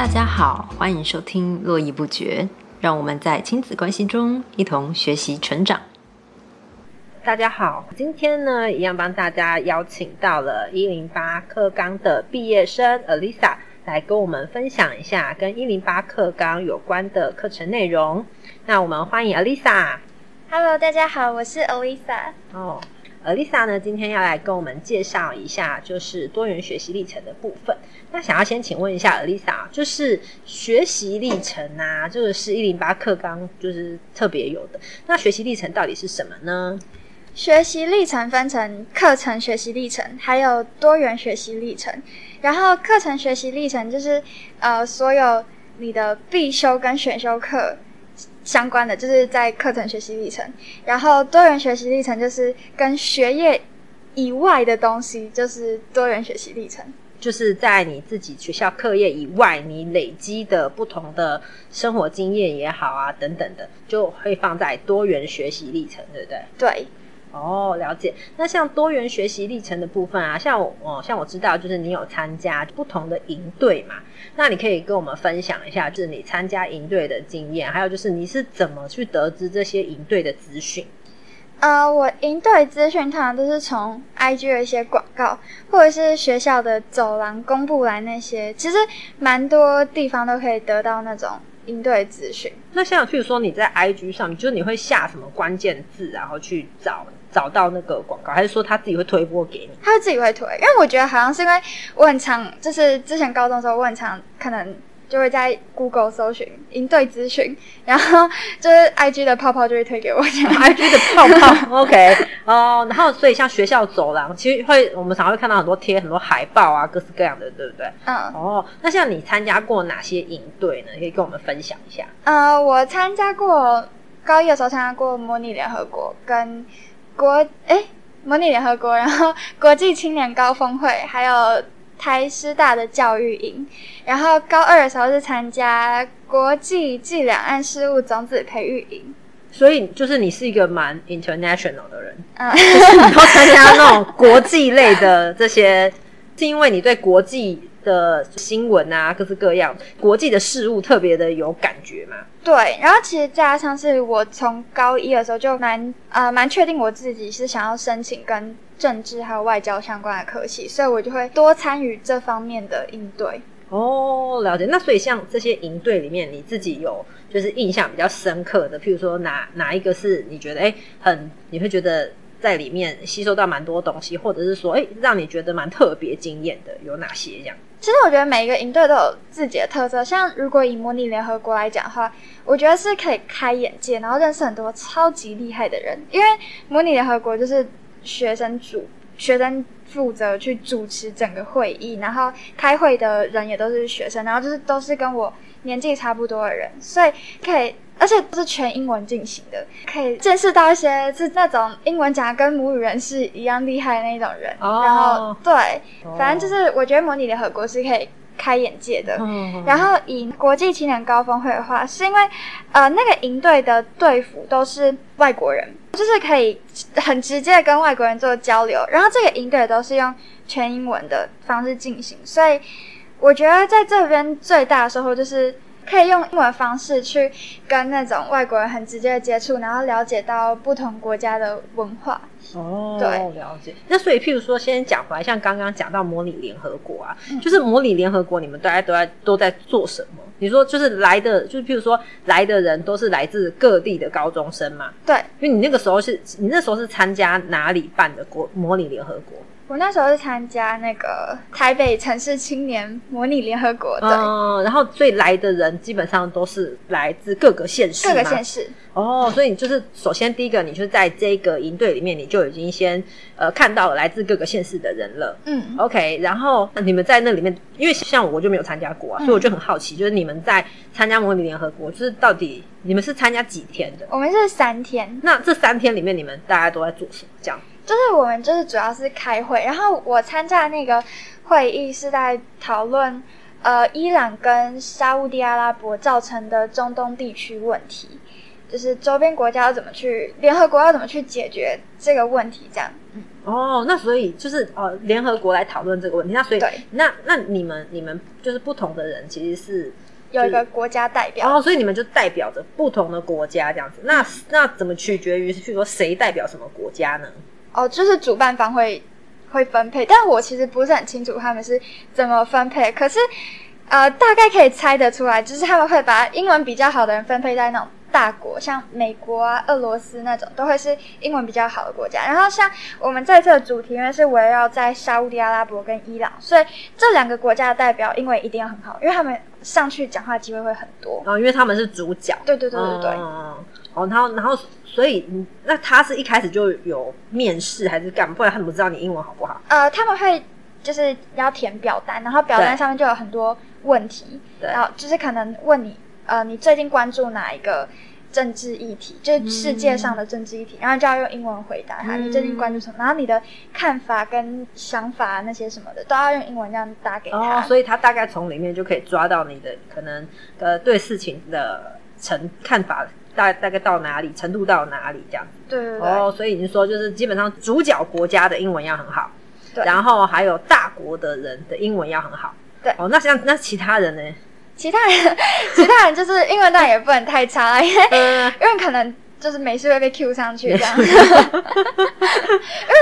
大家好，欢迎收听《络绎不绝》，让我们在亲子关系中一同学习成长。大家好，今天呢，一样帮大家邀请到了一零八课纲的毕业生 Alisa 来跟我们分享一下跟一零八课纲有关的课程内容。那我们欢迎 Alisa。Hello，大家好，我是 Alisa。哦，Alisa 呢，今天要来跟我们介绍一下就是多元学习历程的部分。那想要先请问一下 Alisa，就是学习历程啊，这个是一零八课纲就是特别有的。那学习历程到底是什么呢？学习历程分成课程学习历程，还有多元学习历程。然后课程学习历程就是呃，所有你的必修跟选修课相关的，就是在课程学习历程。然后多元学习历程就是跟学业以外的东西，就是多元学习历程。就是在你自己学校课业以外，你累积的不同的生活经验也好啊，等等的，就会放在多元学习历程，对不对？对，哦，了解。那像多元学习历程的部分啊，像我，哦，像我知道，就是你有参加不同的营队嘛，那你可以跟我们分享一下，就是你参加营队的经验，还有就是你是怎么去得知这些营队的资讯？呃，我应对资讯通常都是从 IG 的一些广告，或者是学校的走廊公布来那些，其实蛮多地方都可以得到那种应对资讯。那像譬如说你在 IG 上，就是你会下什么关键字，然后去找找到那个广告，还是说他自己会推播给你？他自己会推，因为我觉得好像是因为我很常，就是之前高中的时候，我很常可能就会在 Google 搜寻营队资讯，然后 就是 IG 的泡泡就会推给我这样。IG 的泡泡，OK，哦，然后所以像学校走廊，其实会我们常会看到很多贴很多海报啊，各式各样的，对不对？嗯哦，那像你参加过哪些营队呢？可以跟我们分享一下。呃，我参加过高一的时候参加过模拟联合国跟国诶模拟联合国，然后国际青年高峰会，还有台师大的教育营。然后高二的时候是参加国际暨两岸事务种子培育营。所以就是你是一个蛮 international 的人，嗯，就是你都参加那种国际类的这些，是因为你对国际的新闻啊，各式各样国际的事物特别的有感觉嘛？对。然后其实加上是我从高一的时候就蛮呃蛮确定我自己是想要申请跟政治还有外交相关的科系，所以我就会多参与这方面的应对。哦，了解。那所以像这些营队里面，你自己有就是印象比较深刻的，譬如说哪哪一个是你觉得哎很你会觉得在里面吸收到蛮多东西，或者是说哎让你觉得蛮特别惊艳的，有哪些这样？其实我觉得每一个营队都有自己的特色，像如果以模拟联合国来讲的话，我觉得是可以开眼界，然后认识很多超级厉害的人。因为模拟联合国就是学生主学生负责去主持整个会议，然后开会的人也都是学生，然后就是都是跟我年纪差不多的人，所以可以。而且都是全英文进行的，可以见识到一些是那种英文讲得跟母语人士一样厉害的那种人。哦然后对，哦反正就是我觉得模拟联合国是可以开眼界的。嗯然后以国际青年高峰会的话，是因为呃那个营队的队服都是外国人，就是可以很直接的跟外国人做交流。然后这个营队都是用全英文的方式进行，所以我觉得在这边最大的收获就是。可以用英文方式去跟那种外国人很直接的接触，然后了解到不同国家的文化。哦，对了解。那所以，譬如说，先讲回来，像刚刚讲到模拟联合国啊，嗯就是模拟联合国，你们大家都在都在做什么？你说就是来的，就是譬如说来的人都是来自各地的高中生嘛？对因为你那个时候是你那时候是参加哪里办的国模拟联合国？我那时候是参加那个台北城市青年模拟联合国，的，嗯，然后所以来的人基本上都是来自各个县市，各个县。市。哦，所以你就是首先第一个，你就在这个营队里面，你就已经先呃看到了来自各个县市的人了。嗯，OK，然后你们在那里面，因为像我就没有参加过啊，嗯所以我就很好奇，就是你们在参加模拟联合国，就是到底你们是参加几天的？我们是三天，那这三天里面，你们大家都在做什么？这样？就是我们就是主要是开会，然后我参加那个会议是在讨论呃伊朗跟沙烏地阿拉伯造成的中东地区问题，就是周边国家要怎么去，联合国要怎么去解决这个问题，这样。哦，那所以就是呃，联合国来讨论这个问题。那所以对那那你们你们就是不同的人，其实是有一个国家代表。哦，所以你们就代表着不同的国家这样子。那那怎么取决于，譬如说谁代表什么国家呢？哦，就是主办方会会分配，但我其实不是很清楚他们是怎么分配。可是呃，大概可以猜得出来，就是他们会把英文比较好的人分配在那种大国，像美国啊、俄罗斯那种，都会是英文比较好的国家。然后像我们这次的主题，因为是围绕在沙烏地阿拉伯跟伊朗，所以这两个国家的代表英文一定要很好，因为他们上去讲话机会会很多。哦，因为他们是主角。对对对对对。嗯哦，然后然后所以嗯那他是一开始就有面试还是干嘛？不然他怎么知道你英文好不好？呃，他们会就是要填表单，然后表单上面就有很多问题，对然后就是可能问你，呃，你最近关注哪一个政治议题，就是世界上的政治议题，然后就要用英文回答他，嗯你最近关注什么，然后你的看法跟想法那些什么的，都要用英文这样打给他。哦，所以他大概从里面就可以抓到你的可能呃对事情的成看法大大概到哪里，程度到哪里这样子。对对对，哦，所以你说就是基本上主角国家的英文要很好，对然后还有大国的人的英文要很好。对哦，那像那其他人呢？其他人其他人就是英文当然也不能太差啦，因为 嗯，因为可能就是没事会被 Q 上去这样。因为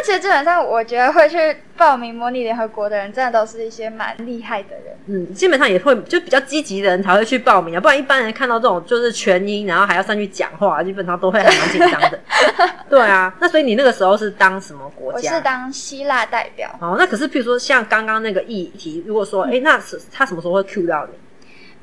其实基本上，我觉得会去报名模拟联合国的人，真的都是一些蛮厉害的人。嗯，基本上也会就比较积极的人才会去报名啊，不然一般人看到这种就是全英，然后还要上去讲话，基本上都会还蛮紧张的。对啊，那所以你那个时候是当什么国家我？是当希腊代表。哦，那可是譬如说像刚刚那个议题，如果说哎、诶那是他什么时候会 cue 到你？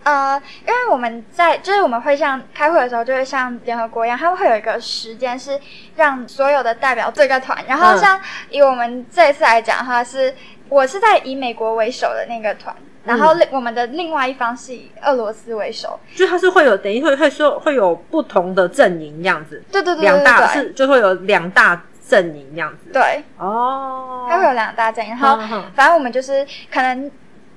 呃，因为我们在就是我们会像开会的时候，就会像联合国一样，他们会有一个时间是让所有的代表这个团。然后嗯像以我们这一次来讲的话是，我是在以美国为首的那个团，然后另我们的另外一方是以俄罗斯为首。就它是会有等于会会说会有不同的阵营这样子，对对对对两大对是就会有两大阵营这样子。对，哦，它会有两大阵营，然后嗯嗯反正我们就是可能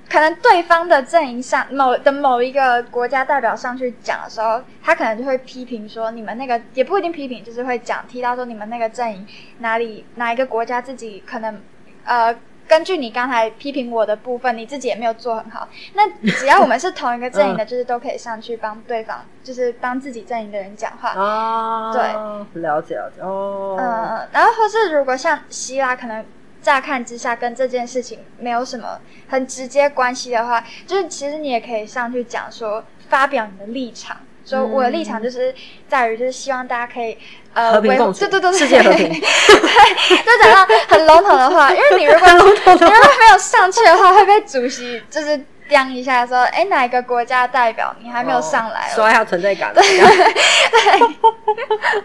可能对方的阵营上某的某一个国家代表上去讲的时候，他可能就会批评说你们那个也不一定批评，就是会讲提到说你们那个阵营哪里哪一个国家自己可能呃。根据你刚才批评我的部分，你自己也没有做很好。那 只要我们是同一个阵营的，就是都可以上去帮对方，就是帮自己阵营的人讲话。哦，对，了解了解哦，嗯，然后或是如果像希拉，可能乍看之下跟这件事情没有什么很直接关系的话，就是其实你也可以上去讲说，发表你的立场。说我的立场就是在于，就是希望大家可以呃和平共处对对对对，世界和平对，就讲到很笼统的话，因为你如果你如果没有上去的话，会被主席就是刁一下，说，哎，哪一个国家代表你还没有上来哦？说要存在感对。对，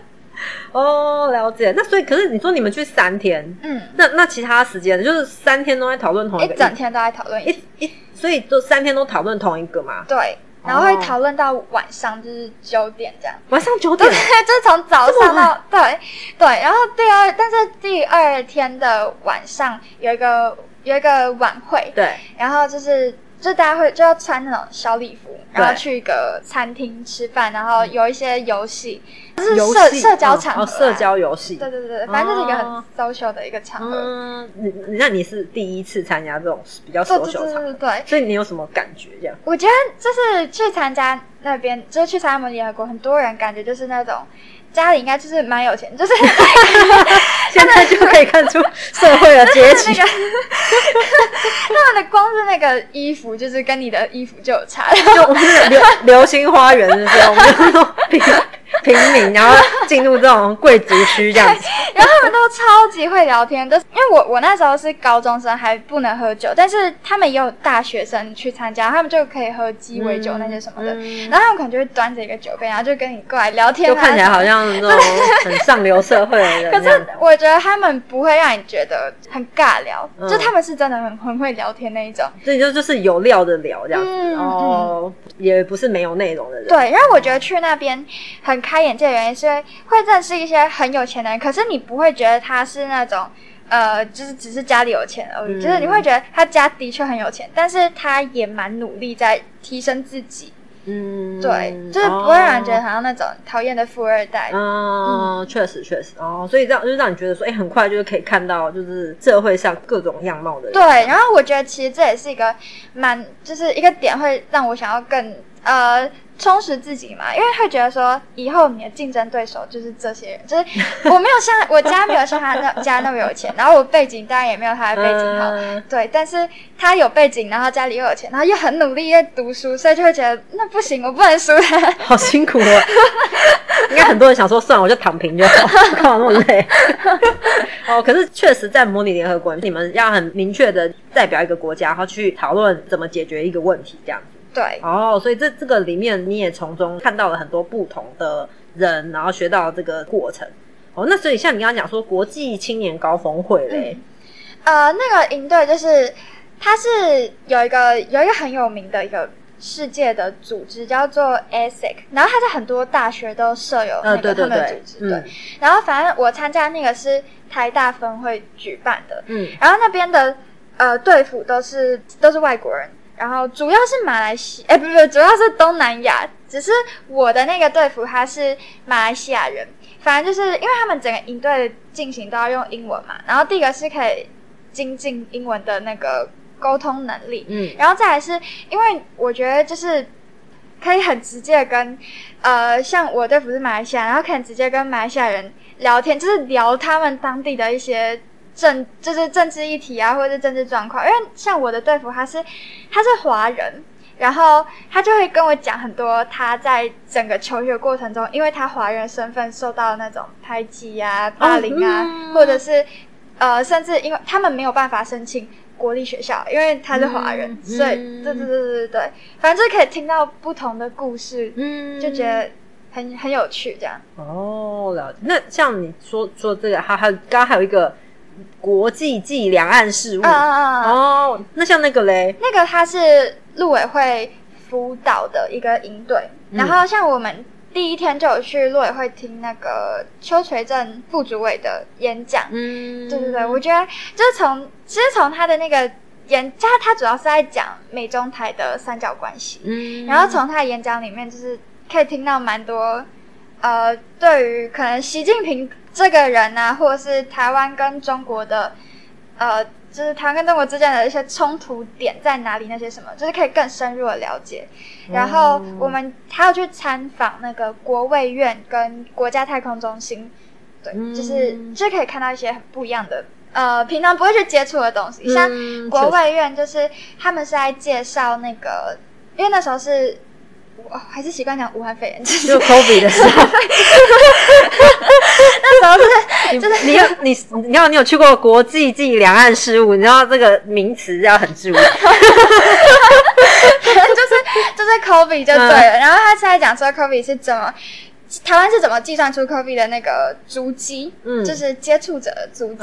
哦，了解。那所以，可是你说你们去三天，嗯，那那其他时间就是三天都在讨论同一个一整天都在讨论一一一，所以就三天都讨论同一个嘛。对，然后会讨论到晚上，就是九点这样。晚上九对，点，就是从早上到对对，然后第二，但是第二天的晚上有一个有一个晚会，对，然后就是就大家会就要穿那种小礼服，然后去一个餐厅吃饭，然后有一些游戏，就是社社交场合啊、哦，社交游戏。对对对，反正就是一个很哦 social 的一个场合。嗯，那你是第一次参加这种比较 social 对场合，对对，所以你有什么感觉？这样我觉得就是去参加那边，就是去参加模拟联合国，很多人感觉就是那种家里应该就是蛮有钱，就是 现在就可以看出社会的阶级那。个 他们的光是那个衣服，就是跟你的衣服就有差。就我们是流流星花园，是种 平平民，然后进入这种贵族区这样子。然后他们都超级会聊天，都是因为我我那时候是高中生，还不能喝酒，但是他们也有大学生去参加，他们就可以喝鸡尾酒那些什么的，嗯然后他们可能就会端着一个酒杯，然后就跟你过来聊天、啊，就看起来好像那种很上流社会的 人可是。我觉得他们不会让你觉得很尬聊，嗯就他们是真的很很会聊天那一种。所以就就是有料的聊这样子，嗯哦，也不是没有内容的人。对，然后我觉得去那边很开眼界的原因是会认识一些很有钱的人，可是你不会觉得他是那种。呃，就是只是家里有钱而已，嗯就是你会觉得他家的确很有钱，但是他也蛮努力在提升自己，嗯，对，就是不会让人觉得好像那种讨厌的富二代。嗯，确实确实哦，所以这样就是让你觉得说，哎，很快就是可以看到就是社会上各种样貌的人。对，然后我觉得其实这也是一个蛮就是一个点，会让我想要更呃。充实自己嘛，因为会觉得说以后你的竞争对手就是这些人，就是 我没有像我家没有像他那家那么有钱，然后我背景当然也没有他的背景好，对，但是他有背景，然后家里又有钱，然后又很努力在读书，所以就会觉得那不行，我不能输他，好辛苦哦。应该很多人想说，算了，我就躺平就好，干嘛那么累？哦，可是确实在模拟联合国，你们要很明确的代表一个国家，然后去讨论怎么解决一个问题，这样。对哦，所以这这个里面你也从中看到了很多不同的人，然后学到这个过程。哦，那所以像你刚刚讲说国际青年高峰会嘞，呃，那个营队就是它是有一个有一个很有名的一个世界的组织叫做 ASIC，然后它在很多大学都设有那个他们的组织。对，然后反正我参加那个是台大分会举办的，嗯，然后那边的呃队服都是都是外国人。然后主要是马来西，哎，不不，主要是东南亚。只是我的那个队服他是马来西亚人，反正就是因为他们整个营队进行都要用英文嘛。然后第一个是可以精进英文的那个沟通能力，嗯，然后再来是因为我觉得就是可以很直接跟呃，像我队服是马来西亚，然后可以直接跟马来西亚人聊天，就是聊他们当地的一些。政就是政治议题啊，或者是政治状况。因为像我的队服，他是他是华人，然后他就会跟我讲很多他在整个求学过程中，因为他华人身份受到那种排挤啊、霸凌啊，或者是呃，甚至因为他们没有办法申请国立学校，因为他是华人，所以对对对对对对，反正就可以听到不同的故事，嗯，就觉得很很有趣这样。哦，了解。那像你说说这个，还还刚刚还有一个。国际暨两岸事务。哦，那像那个嘞，那个他是陆委会辅导的一个营队，然后像我们第一天就有去陆委会听那个邱垂正副主委的演讲，嗯，对对对，我觉得就是从其实从他的那个演，他他主要是在讲美中台的三角关系，嗯，然后从他的演讲里面就是可以听到蛮多，呃，对于可能习近平。这个人啊，或者是台湾跟中国的，呃，就是台湾跟中国之间的一些冲突点在哪里？那些什么，就是可以更深入的了解。然后我们还要去参访那个国卫院跟国家太空中心，对，就是就可以看到一些很不一样的，呃，平常不会去接触的东西。像国卫院，就是他们是在介绍那个，因为那时候是。哦，还是习惯讲武汉肺炎，就 COVID 的时候。那时候是，就是你有你，你知道你有去过国际暨两岸事务，你知道这个名词要很注意。就是就是 COVID 就对了，然后他现在讲说 COVID 是怎么。台湾是怎么计算出 COVID 的那个足迹？嗯，就是接触者的足迹。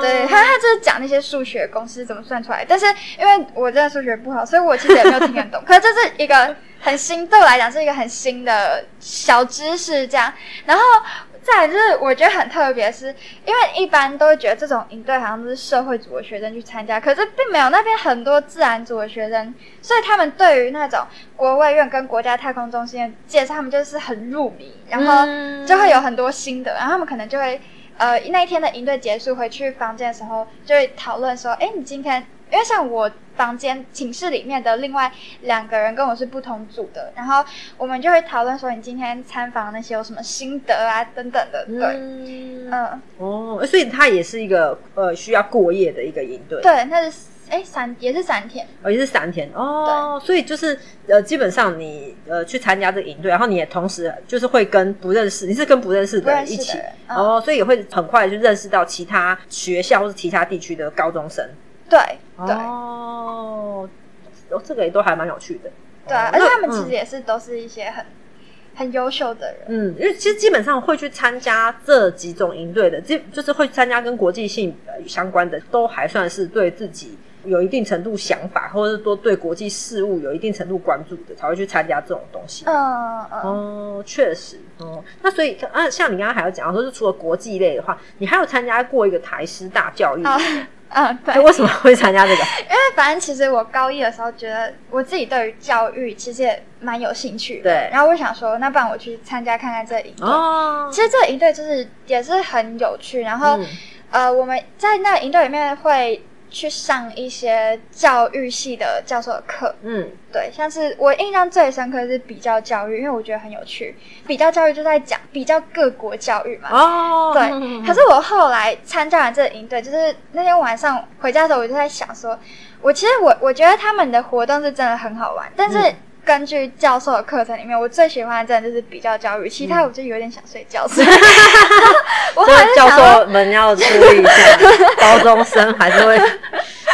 对，他他就是讲那些数学公式怎么算出来。但是因为我真的数学不好，所以我其实也没有听得懂。可是这是一个很新，对我来讲是一个很新的小知识，这样。然后。再就是，我觉得很特别，是因为一般都会觉得这种营队好像都是社会组的学生去参加，可是并没有那边很多自然组的学生，所以他们对于那种国卫院跟国家太空中心的介绍，他们就是很入迷，然后就会有很多心得，然后他们可能就会呃那一天的营队结束回去房间的时候，就会讨论说，哎，你今天。因为像我房间寝室里面的另外两个人跟我是不同组的，然后我们就会讨论说你今天参访那些有什么心得啊等等的，对，嗯，哦，所以它也是一个呃需要过夜的一个营队，对，那是哎三也是三天，哦也是三天哦，所以就是呃基本上你呃去参加这个营队，然后你也同时就是会跟不认识，你是跟不认识的人一起，哦，所以也会很快就认识到其他学校或是其他地区的高中生。对哦，这个也都还蛮有趣的。对啊，而且他们其实也是都是一些很很优秀的人。嗯，因为其实基本上会去参加这几种营队的，基就是会参加跟国际性相关的，都还算是对自己有一定程度想法，或者是说对国际事务有一定程度关注的，才会去参加这种东西。嗯嗯，哦，确实哦。那所以啊，像你刚刚还要讲说，是除了国际类的话，你还有参加过一个台师大教育。嗯，对。为什么会参加这个？因为反正其实我高一的时候觉得我自己对于教育其实也蛮有兴趣。对。然后我想说，那不然我去参加看看这营队。哦。其实这个营队就是也是很有趣。然后，呃，我们在那个营队里面会。去上一些教育系的教授的课，嗯，对，像是我印象最深刻是比较教育，因为我觉得很有趣。比较教育就在讲比较各国教育嘛，哦，对。可是我后来参加完这个营队，就是那天晚上回家的时候，我就在想说，我其实我我觉得他们的活动是真的很好玩，但是。根据教授的课程里面，我最喜欢的真的就是比较教育，其他我就有点想睡觉。所以教授们要注意一下，高中生还是会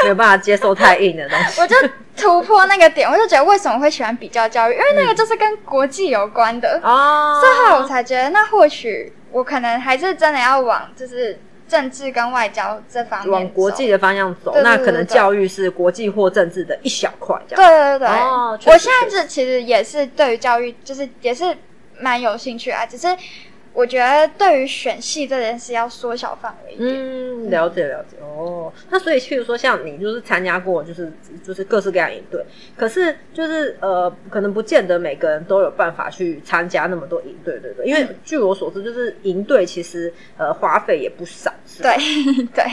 没有办法接受太硬的东西。我就突破那个点，我就觉得为什么会喜欢比较教育，因为那个就是跟国际有关的哦。所以后来我才觉得，那或许我可能还是真的要往就是。政治跟外交这方面往国际的方向走，那可能教育是国际或政治的一小块。这样对对对，哦，我现在这其实也是对于教育，就是也是蛮有兴趣啊，只是。我觉得对于选系这件事要缩小范围一点。嗯，了解了解哦。那所以，譬如说像你就是参加过，就是就是各式各样营队，可是就是呃，可能不见得每个人都有办法去参加那么多营队，对不对？因为据我所知，就是营队其实呃花费也不少。对 对。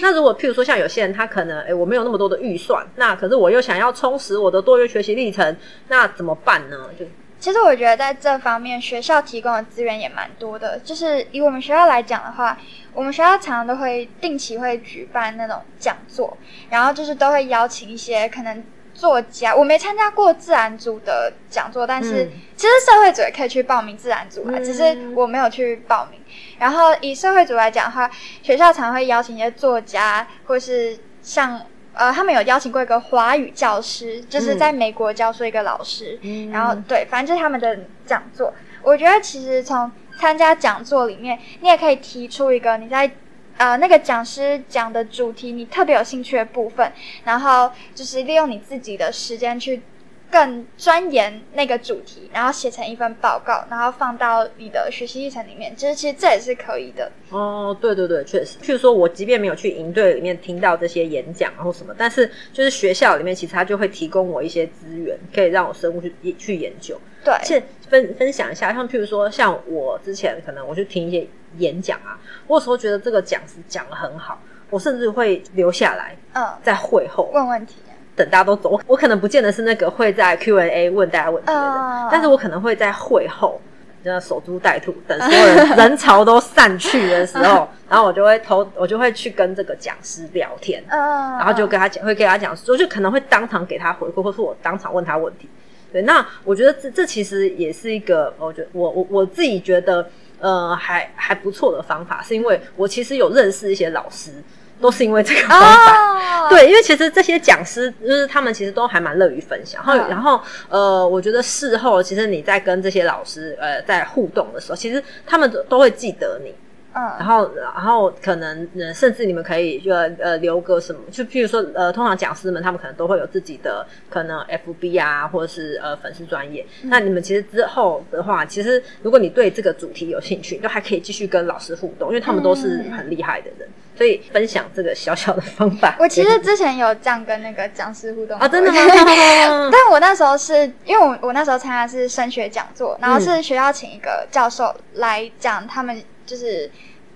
那如果譬如说像有些人他可能哎我没有那么多的预算，那可是我又想要充实我的多元学习历程，那怎么办呢？就其实我觉得在这方面，学校提供的资源也蛮多的。就是以我们学校来讲的话，我们学校常常都会定期会举办那种讲座，然后就是都会邀请一些可能作家。我没参加过自然组的讲座，但是其实社会组也可以去报名自然组啊，只是我没有去报名。然后以社会组来讲的话，学校常会邀请一些作家，或是像。呃，他们有邀请过一个华语教师，就是在美国教书一个老师，嗯然后对，反正就是他们的讲座。我觉得其实从参加讲座里面，你也可以提出一个你在呃那个讲师讲的主题你特别有兴趣的部分，然后就是利用你自己的时间去。更钻研那个主题，然后写成一份报告，然后放到你的学习历程里面。其实，其实这也是可以的。哦，对对对，确实。譬如说，我即便没有去营队里面听到这些演讲，然后什么，但是就是学校里面，其实他就会提供我一些资源，可以让我深入去去研究。对，且分分享一下，像譬如说，像我之前可能我去听一些演讲啊，我有时候觉得这个讲师讲的很好，我甚至会留下来，嗯，在会后问问题。等大家都走，我我可能不见得是那个会在 Q&A 问大家问题的人，但是我可能会在会后，就守株待兔，等所有人人潮都散去的时候，然后我就会偷，我就会去跟这个讲师聊天，然后就跟他讲，会跟他讲，我就可能会当场给他回复，或是我当场问他问题。对，那我觉得这这其实也是一个，我觉得我我我自己觉得，呃，还还不错的方法，是因为我其实有认识一些老师。都是因为这个方法，对，因为其实这些讲师就是他们其实都还蛮乐于分享，然后然后呃，我觉得事后其实你在跟这些老师呃在互动的时候，其实他们都都会记得你。嗯，然后，然后可能，呃，甚至你们可以就呃留个什么，就譬如说，呃，通常讲师们他们可能都会有自己的可能 FB 啊，或者是呃粉丝专业。那你们其实之后的话，其实如果你对这个主题有兴趣，就还可以继续跟老师互动，因为他们都是很厉害的人，所以分享这个小小的方法。我其实之前有这样跟那个讲师互动啊，真的吗？但我那时候是因为我我那时候参加是升学讲座，然后是学校请一个教授来讲他们。就是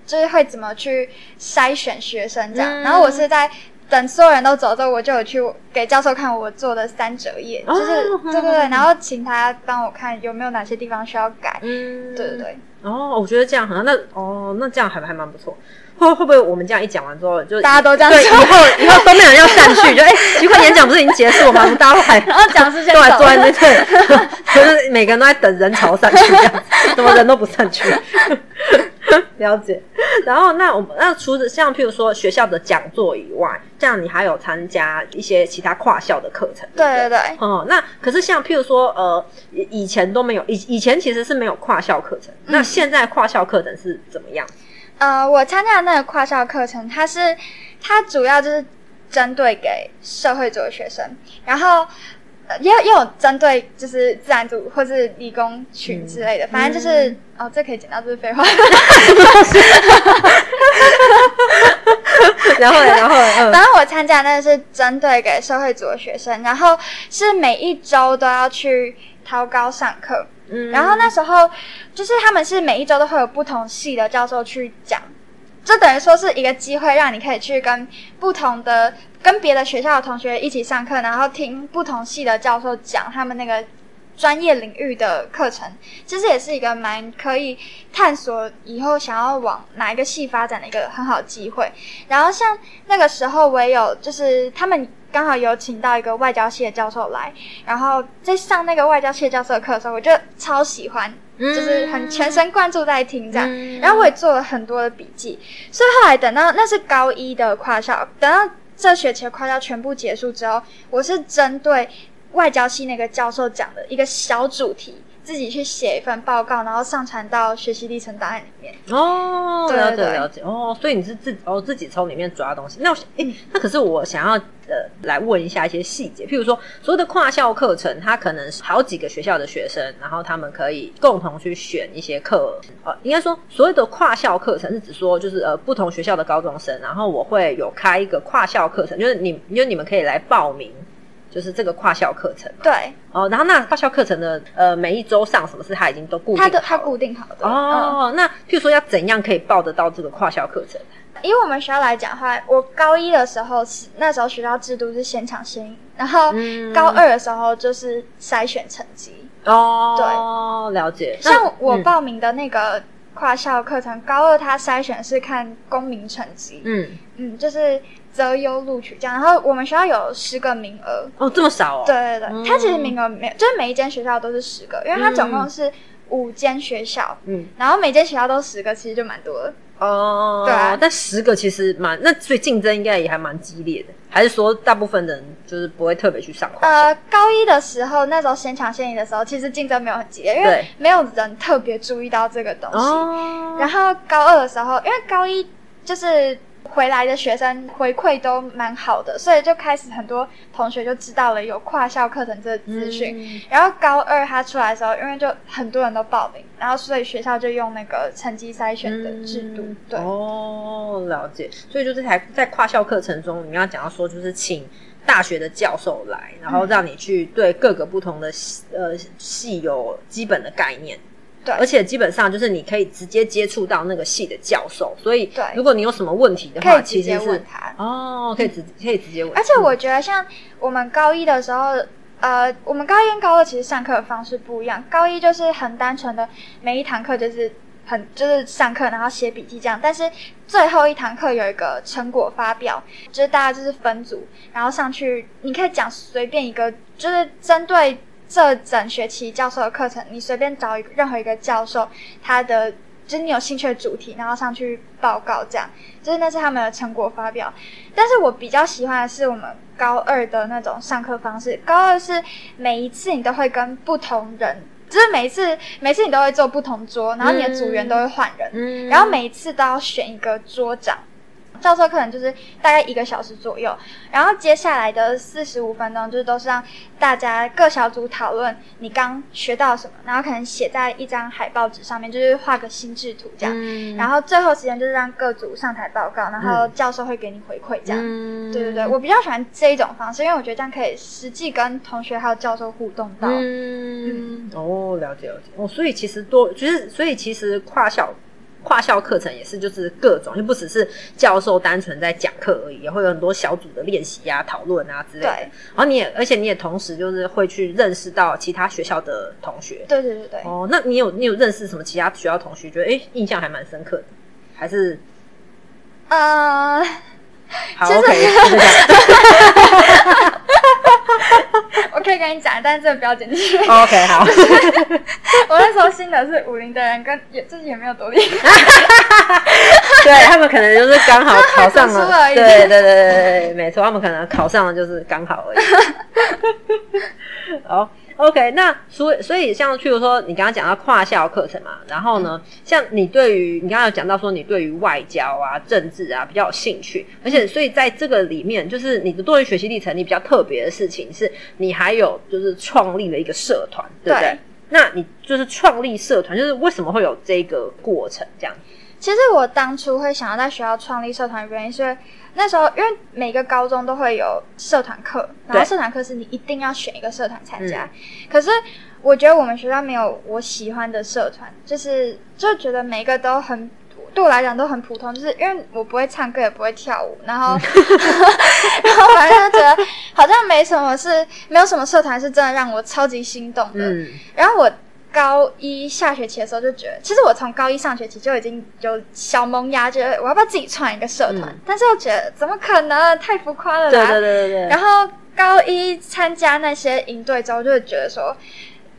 就是会怎么去筛选学生这样，然后我是在等所有人都走之后，我就有去给教授看我做的三折页，就是对对对，然后请他帮我看有没有哪些地方需要改，嗯，对对对。哦，我觉得这样好像那哦，那这样还还蛮不错。会会不会我们这样一讲完之后，就大家都这样？对，以后以后都没有人要散去，就 哎，奇怪，演讲不是已经结束了吗？大家都还然 后讲师先都还坐在那，就是每个人都在等人潮散去，这样怎么人都不散去？了解。然后那我们那除了像譬如说学校的讲座以外，这样你还有参加一些其他跨校的课程？对对对。哦，那可是像譬如说呃，以前都没有，以以前其实是没有跨校课程，那现在跨校课程是怎么样？呃，我参加的那个跨校课程，它是它主要就是针对给社会组的学生，然后。呃，也有也有针对就是自然组或是理工群之类的，反正就是哦，这可以剪到，这是废话。然后，然后，然后我参加那个是针对给社会组的学生，然后是每一周都要去掏高上课。嗯，然后那时候就是他们是每一周都会有不同系的教授去讲。就等于说是一个机会，让你可以去跟不同的、跟别的学校的同学一起上课，然后听不同系的教授讲他们那个专业领域的课程。其实也是一个蛮可以探索以后想要往哪一个系发展的一个很好机会。然后像那个时候，我也有就是他们刚好有请到一个外交系的教授来，然后在上那个外交系教授的课的时候，我就超喜欢。就是很全神贯注在听这样，然后我也做了很多的笔记，所以后来等到那是高一的跨校，等到这学期的跨校全部结束之后，我是针对外交系那个教授讲的一个小主题。自己去写一份报告，然后上传到学习历程档案里面。哦，了解了解。哦，所以你是自哦自己从里面抓东西。那我哎，那可是我想要呃来问一下一些细节，譬如说所谓的跨校课程，它可能是好几个学校的学生，然后他们可以共同去选一些课。呃，应该说所谓的跨校课程是指说就是呃不同学校的高中生，然后我会有开一个跨校课程，就是你因为你们可以来报名。就是这个跨校课程，对哦，然后那跨校课程的呃每一周上什么事，他已经都固定，他的他固定好的哦。那譬如说要怎样可以报得到这个跨校课程？以我们学校来讲的话，我高一的时候是那时候学校制度是现场先赢，然后高二的时候就是筛选成绩哦。对，了解。像我报名的那个跨校课程，高二他筛选是看公民成绩，嗯嗯，就是。择优录取这样，然后我们学校有十个名额哦，这么少哦？对对对，它其实名额没有，就是每一间学校都是十个，因为它总共是五间学校，嗯，然后每间学校都十个，其实就蛮多的哦。对啊，但十个其实蛮，那所以竞争应该也还蛮激烈的，还是说大部分人就是不会特别去上？呃，高一的时候，那时候先抢先赢的时候，其实竞争没有很激烈，因为没有人特别注意到这个东西。然后高二的时候，因为高一就是。回来的学生回馈都蛮好的，所以就开始很多同学就知道了有跨校课程这个资讯。然后高二他出来的时候，因为就很多人都报名，然后所以学校就用那个成绩筛选的制度。对哦，了解。所以就是在在跨校课程中，你要讲到说，就是请大学的教授来，然后让你去对各个不同的呃系有基本的概念。对，而且基本上就是你可以直接接触到那个系的教授，所以对如果你有什么问题的话，可以直接问他。哦，可以直可以直接问。而且我觉得像我们高一的时候，呃，我们高一跟高二其实上课的方式不一样。高一就是很单纯的，每一堂课就是很就是上课，然后写笔记这样。但是最后一堂课有一个成果发表，就是大家就是分组，然后上去你可以讲随便一个，就是针对。这整学期教授的课程，你随便找一个任何一个教授，他的就是你有兴趣的主题，然后上去报告，这样就是那是他们的成果发表。但是我比较喜欢的是我们高二的那种上课方式。高二是每一次你都会跟不同人，就是每一次每次你都会坐不同桌，然后你的组员都会换人，然后每一次都要选一个桌长。教授可能就是大概一个小时左右，然后接下来的四十五分钟就是都是让大家各小组讨论你刚学到什么，然后可能写在一张海报纸上面，就是画个心智图这样。然后最后时间就是让各组上台报告，然后教授会给你回馈这样。对对对，我比较喜欢这一种方式，因为我觉得这样可以实际跟同学还有教授互动到。嗯，哦，了解了解。哦，所以其实多就是，所以其实跨校。跨校课程也是，就是各种，就不只是教授单纯在讲课而已，也会有很多小组的练习啊、讨论啊之类的。然后你也，而且你也同时就是会去认识到其他学校的同学。对对对对。哦，那你有你有认识什么其他学校同学？觉得哎，印象还蛮深刻的，还是？呃，好，OK。跟你讲，但是这个不要剪进去。OK，好。我那时候新的是武林的人，跟也自己也没有多厉害。对他们可能就是刚好考上了，对对对对对，没错，他们可能考上了就是刚好而已。好，OK，那所以所以像譬如说，你刚刚讲到跨校课程嘛，然后呢，像你对于你刚刚有讲到说你对于外交啊、政治啊比较有兴趣，而且所以在这个里面，就是你的多元学习历程，你比较特别的事情是你还有就是创立了一个社团，对不对？对那你就是创立社团，就是为什么会有这个过程这样？其实我当初会想要在学校创立社团的原因，是因为那时候因为每个高中都会有社团课，然后社团课是你一定要选一个社团参加。可是我觉得我们学校没有我喜欢的社团，就是就觉得每一个都很对我来讲都很普通，就是因为我不会唱歌也不会跳舞，然后 然后反正就觉得好像没什么是没有什么社团是真的让我超级心动的。嗯，然后我高一下学期的时候就觉得，其实我从高一上学期就已经有小萌芽，觉得我要不要自己创一个社团？嗯但是又觉得怎么可能，太浮夸了啦。对对对对对。然后高一参加那些营队之后，就会觉得说，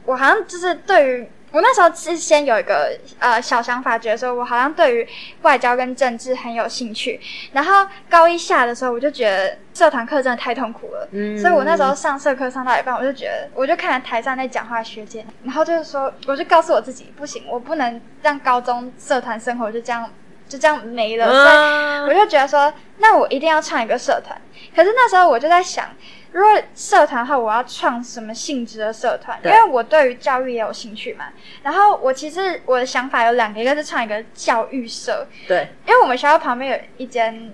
我好像就是对于我那时候是先有一个呃小想法，觉得说我好像对于外交跟政治很有兴趣。然后高一下的时候，我就觉得社团课真的太痛苦了，嗯所以我那时候上社课上到一半，我就觉得，我就看着台上在讲话学姐，然后就是说，我就告诉我自己，不行，我不能让高中社团生活就这样就这样没了，所以啊我就觉得说，那我一定要创一个社团。可是那时候我就在想，如果社团的话，我要创什么性质的社团？因为我对于教育也有兴趣嘛。然后我其实我的想法有两个，一个是创一个教育社，对因为我们学校旁边有一间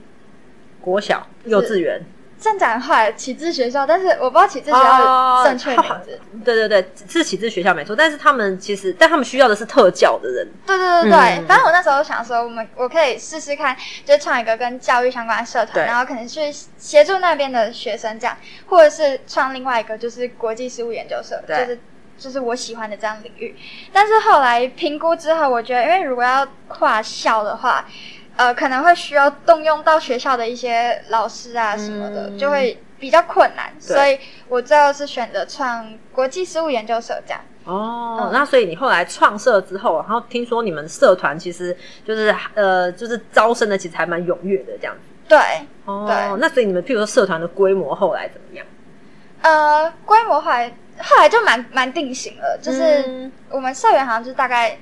国小、幼稚园，正展后来启智学校，但是我不知道启智学校的正确名字。对对对，是启智学校没错，但是他们其实，但他们需要的是特教的人。对对对对，嗯反正我那时候想说，我们我可以试试看，就创一个跟教育相关的社团，然后可能去协助那边的学生这样，或者是创另外一个就是国际事务研究社，就是就是我喜欢的这样领域。但是后来评估之后，我觉得，因为如果要跨校的话，呃，可能会需要动用到学校的一些老师啊什么的，嗯就会比较困难，所以我最后是选择创国际事务研究社这样。哦，嗯那所以你后来创社之后，然后听说你们社团其实就是呃，就是招生的其实还蛮踊跃的这样子。对，哦对，那所以你们譬如说社团的规模后来怎么样？呃，规模后来后来就蛮蛮定型了，就是嗯我们社员好像就是大概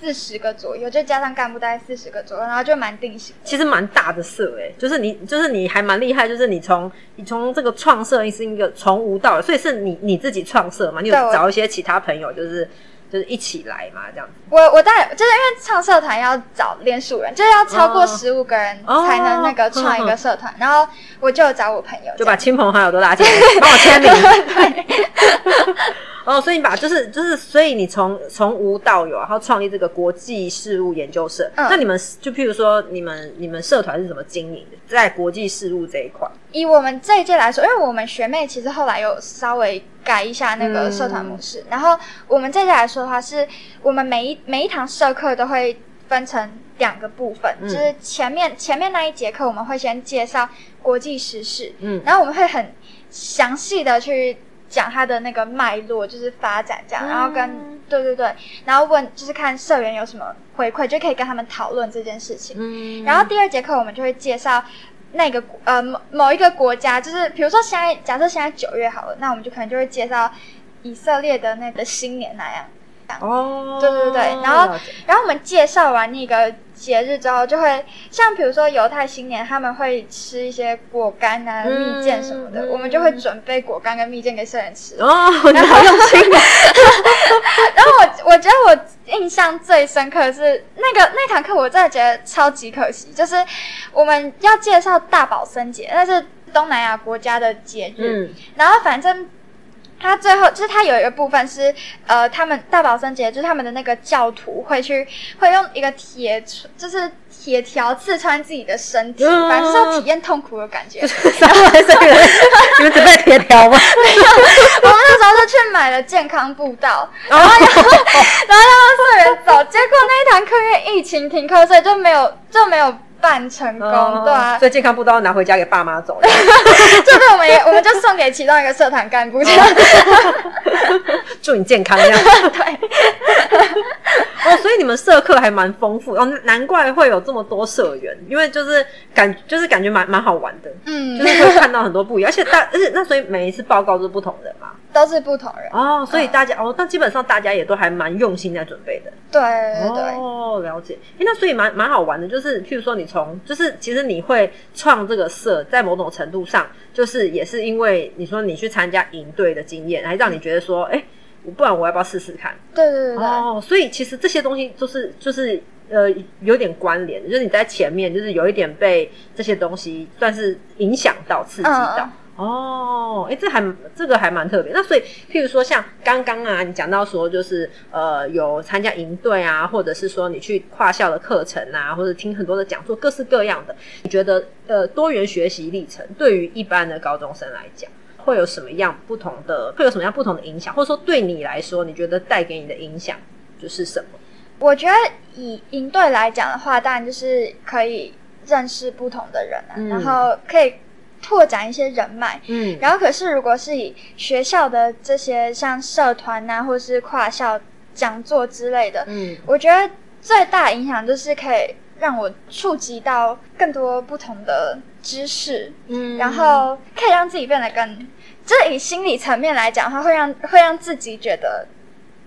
四十个左右，就加上干部大概四十个左右，然后就蛮定型。其实蛮大的社诶、就是你就是你还蛮厉害，就是你从你从这个创社是一个从无到有，所以是你你自己创社嘛？你有找一些其他朋友，就是就是一起来嘛，这样子。我我当然就是因为创社团要找联署人，就是要超过哦十五个人哦才能那个创一个社团，然后我就找我朋友，就把亲朋好友都拉进来，帮我签名。哦，所以你把就是就是，所以你从从无到有，然后创立这个国际事务研究社。嗯那你们就譬如说，你们你们社团是怎么经营的？在国际事务这一块，以我们这一届来说，因为我们学妹其实后来有稍微改一下那个社团模式，然后我们这一届来说的话，是我们每一每一堂社课都会分成两个部分，嗯就是前面前面那一节课我们会先介绍国际时事，嗯然后我们会很详细的去讲它的那个脉络，就是发展这样，嗯。然后跟对对对，然后问就是看社员有什么回馈，就可以跟他们讨论这件事情。嗯。然后第二节课我们就会介绍那个呃某某一个国家，就是比如说现在假设现在九月好了，那我们就可能就会介绍以色列的那个新年那样。哦，对对对。然后然后我们介绍完那个节日之后，就会像比如说犹太新年，他们会吃一些果干啊、嗯蜜饯什么的，嗯我们就会准备果干跟蜜饯给社员吃。哦，你好用心哦。然后我 我觉得我印象最深刻的是那个那堂课，我真的觉得超级可惜，就是我们要介绍大宝森节，那是东南亚国家的节日，嗯然后反正。他最后就是他有一个部分是，呃，他们大宝森节就是他们的那个教徒会去会用一个铁就是铁条刺穿自己的身体，嗯反正是要体验痛苦的感觉。你们准备铁条吗？我们那时候是去买了健康步道，然后要然后要让社员走，结果那一堂课因为疫情停课，所以就没有就没有办成功，哦对啊，所以健康步道拿回家给爸妈走。了。这个我们也我们就送给其中一个社团干部这样，祝你健康这样。对。你们社课还蛮丰富哦，难怪会有这么多社员，因为就是感就是感觉蛮蛮好玩的，嗯就，是会看到很多不一样，而且大而且那所以每一次报告都是不同人嘛。都是不同人。哦，所以大家、哦，那基本上大家也都还蛮用心在准备的。对对对，哦，了解。诶那所以蛮蛮好玩的，就是譬如说你从，就是其实你会创这个社，在某种程度上，就是也是因为你说你去参加营队的经验，还让你觉得说，哎、我不然我要不要试试看？对对对对，哦，所以其实这些东西就是就是呃有点关联的，就是你在前面就是有一点被这些东西算是影响到、刺激到。嗯哦，哎，这还这个还蛮特别。那所以，譬如说像刚刚啊，你讲到说就是呃有参加营队啊，或者是说你去跨校的课程啊，或者听很多的讲座，各式各样的。你觉得呃多元学习历程对于一般的高中生来讲，会有什么样不同的？会有什么样不同的影响？或者说对你来说，你觉得带给你的影响就是什么？我觉得以营队来讲的话，当然就是可以认识不同的人啊，嗯然后可以拓展一些人脉。嗯然后，可是如果是以学校的这些像社团啊，或是跨校讲座之类的，嗯我觉得最大影响就是可以让我触及到更多不同的知识，嗯然后可以让自己变得更，就是以心理层面来讲的话，会让会让自己觉得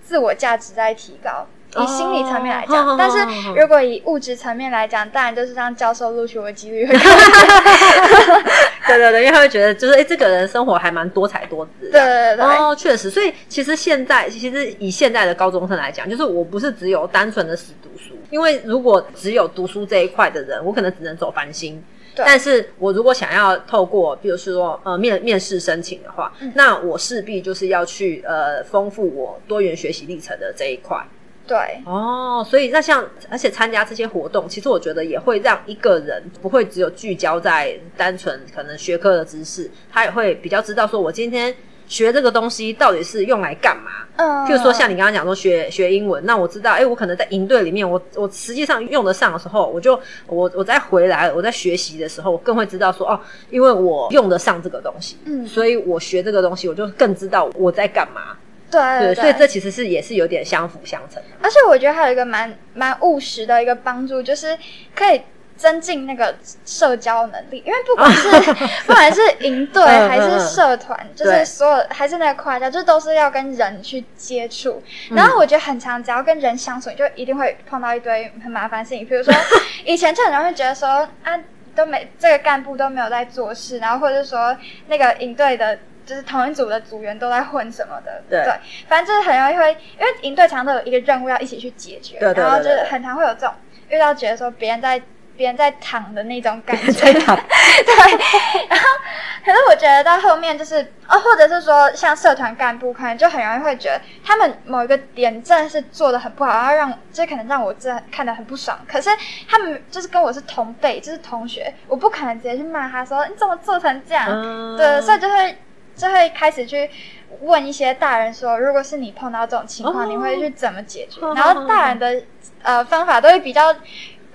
自我价值在提高。以心理层面来讲，哦但是如果以物质层面来讲，当然就是让教授录取我的几率会高一点。对对对，因为他会觉得就是哎、诶这个人生活还蛮多彩多姿对对对，哦，确实，所以其实现在，其实以现在的高中生来讲，就是我不是只有单纯的死读书，因为如果只有读书这一块的人，我可能只能走繁星。对。但是我如果想要透过，比如说呃面面试申请的话，嗯。那我势必就是要去呃丰富我多元学习历程的这一块。对。哦，所以那像而且参加这些活动，其实我觉得也会让一个人不会只有聚焦在单纯可能学科的知识，他也会比较知道说我今天学这个东西到底是用来干嘛。嗯，譬如说像你刚刚讲说学学英文，那我知道，哎，我可能在营队里面，我我实际上用得上的时候，我就我我再回来我在学习的时候，我更会知道说哦，因为我用得上这个东西，嗯所以我学这个东西，我就更知道我在干嘛。对对，对，所以这其实是也是有点相辅相成的。而且我觉得还有一个蛮蛮务实的一个帮助，就是可以增进那个社交能力，因为不管是 不管是营队嗯还是嗯社团，就是所有还是那个跨校，就都是要跟人去接触。嗯。然后我觉得很常，只要跟人相处，你就一定会碰到一堆很麻烦的事情，比如说 以前就很容易觉得说啊。都没这个干部都没有在做事，然后或者是说那个营队的，就是同一组的组员都在混什么的，对。反正就是很容易会，因为营队常常都有一个任务要一起去解决，对对对然后就是很常会有这种遇到觉得说别人在别人在躺的那种感觉，在躺 对，然后可是我觉得到后面就是哦，或者是说像社团干部，可能就很容易会觉得他们某一个点真的是做的很不好，然后让这可能让我真的看得很不爽。可是他们就是跟我是同辈，就是同学，我不可能直接去骂他说你怎么做成这样，嗯对，所以就会就会开始去问一些大人说，如果是你碰到这种情况，哦你会去怎么解决？哦 然后大人的呃方法都会比较。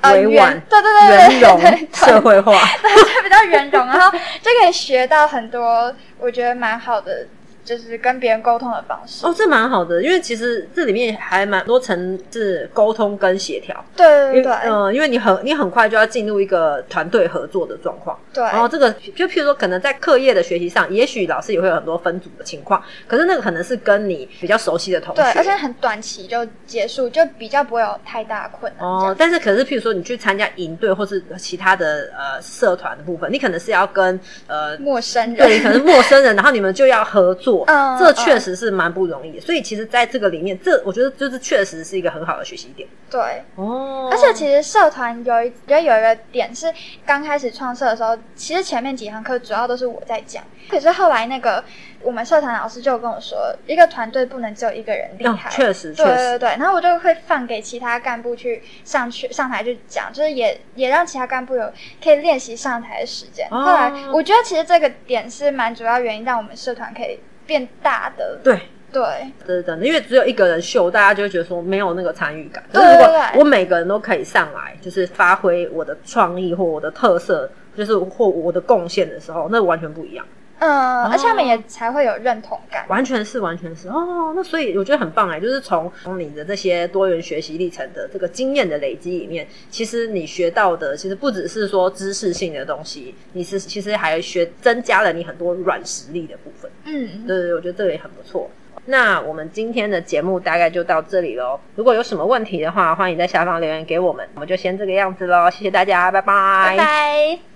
呃，委婉圆，对对对圆对对融对对，社会化。对，就比较圆融，然后就可以学到很多，我觉得蛮好的，就是跟别人沟通的方式。哦，这蛮好的，因为其实这里面还蛮多层次沟通跟协调。对对嗯、因为你很你很快就要进入一个团队合作的状况。对，然后这个就譬如说，可能在课业的学习上，也许老师也会有很多分组的情况，可是那个可能是跟你比较熟悉的同学。对，而且很短期就结束，就比较不会有太大困难。哦，但是可是，譬如说你去参加营队或是其他的呃社团的部分，你可能是要跟呃陌生人，对，可能陌生人，然后你们就要合作，嗯这确实是蛮不容易的。所以其实在这个里面，这我觉得就是确实是一个很好的学习点。对。哦而且其实社团有一，觉得有一个点是，刚开始创设的时候，其实前面几堂课主要都是我在讲，可是后来那个我们社团老师就跟我说，一个团队不能只有一个人厉哦害，确实确对对实，对，然后我就会放给其他干部去上去上台去讲，就是也也让其他干部有可以练习上台的时间。哦后来我觉得其实这个点是蛮主要原因，让我们社团可以变大的。对。对这是真的，因为只有一个人秀，大家就会觉得说没有那个参与感。可对是如果对对我每个人都可以上来，就是发挥我的创意或我的特色，就是或我的贡献的时候，那完全不一样。嗯，而且他们也才会有认同感。完全是，完全是哦。那所以我觉得很棒哎，就是从从你的这些多元学习历程的这个经验的累积里面，其实你学到的其实不只是说知识性的东西，你是其实还学增加了你很多软实力的部分。嗯，对对，我觉得这个也很不错。那我们今天的节目大概就到这里喽。如果有什么问题的话，欢迎在下方留言给我们。我们就先这个样子喽，谢谢大家，拜拜，拜拜。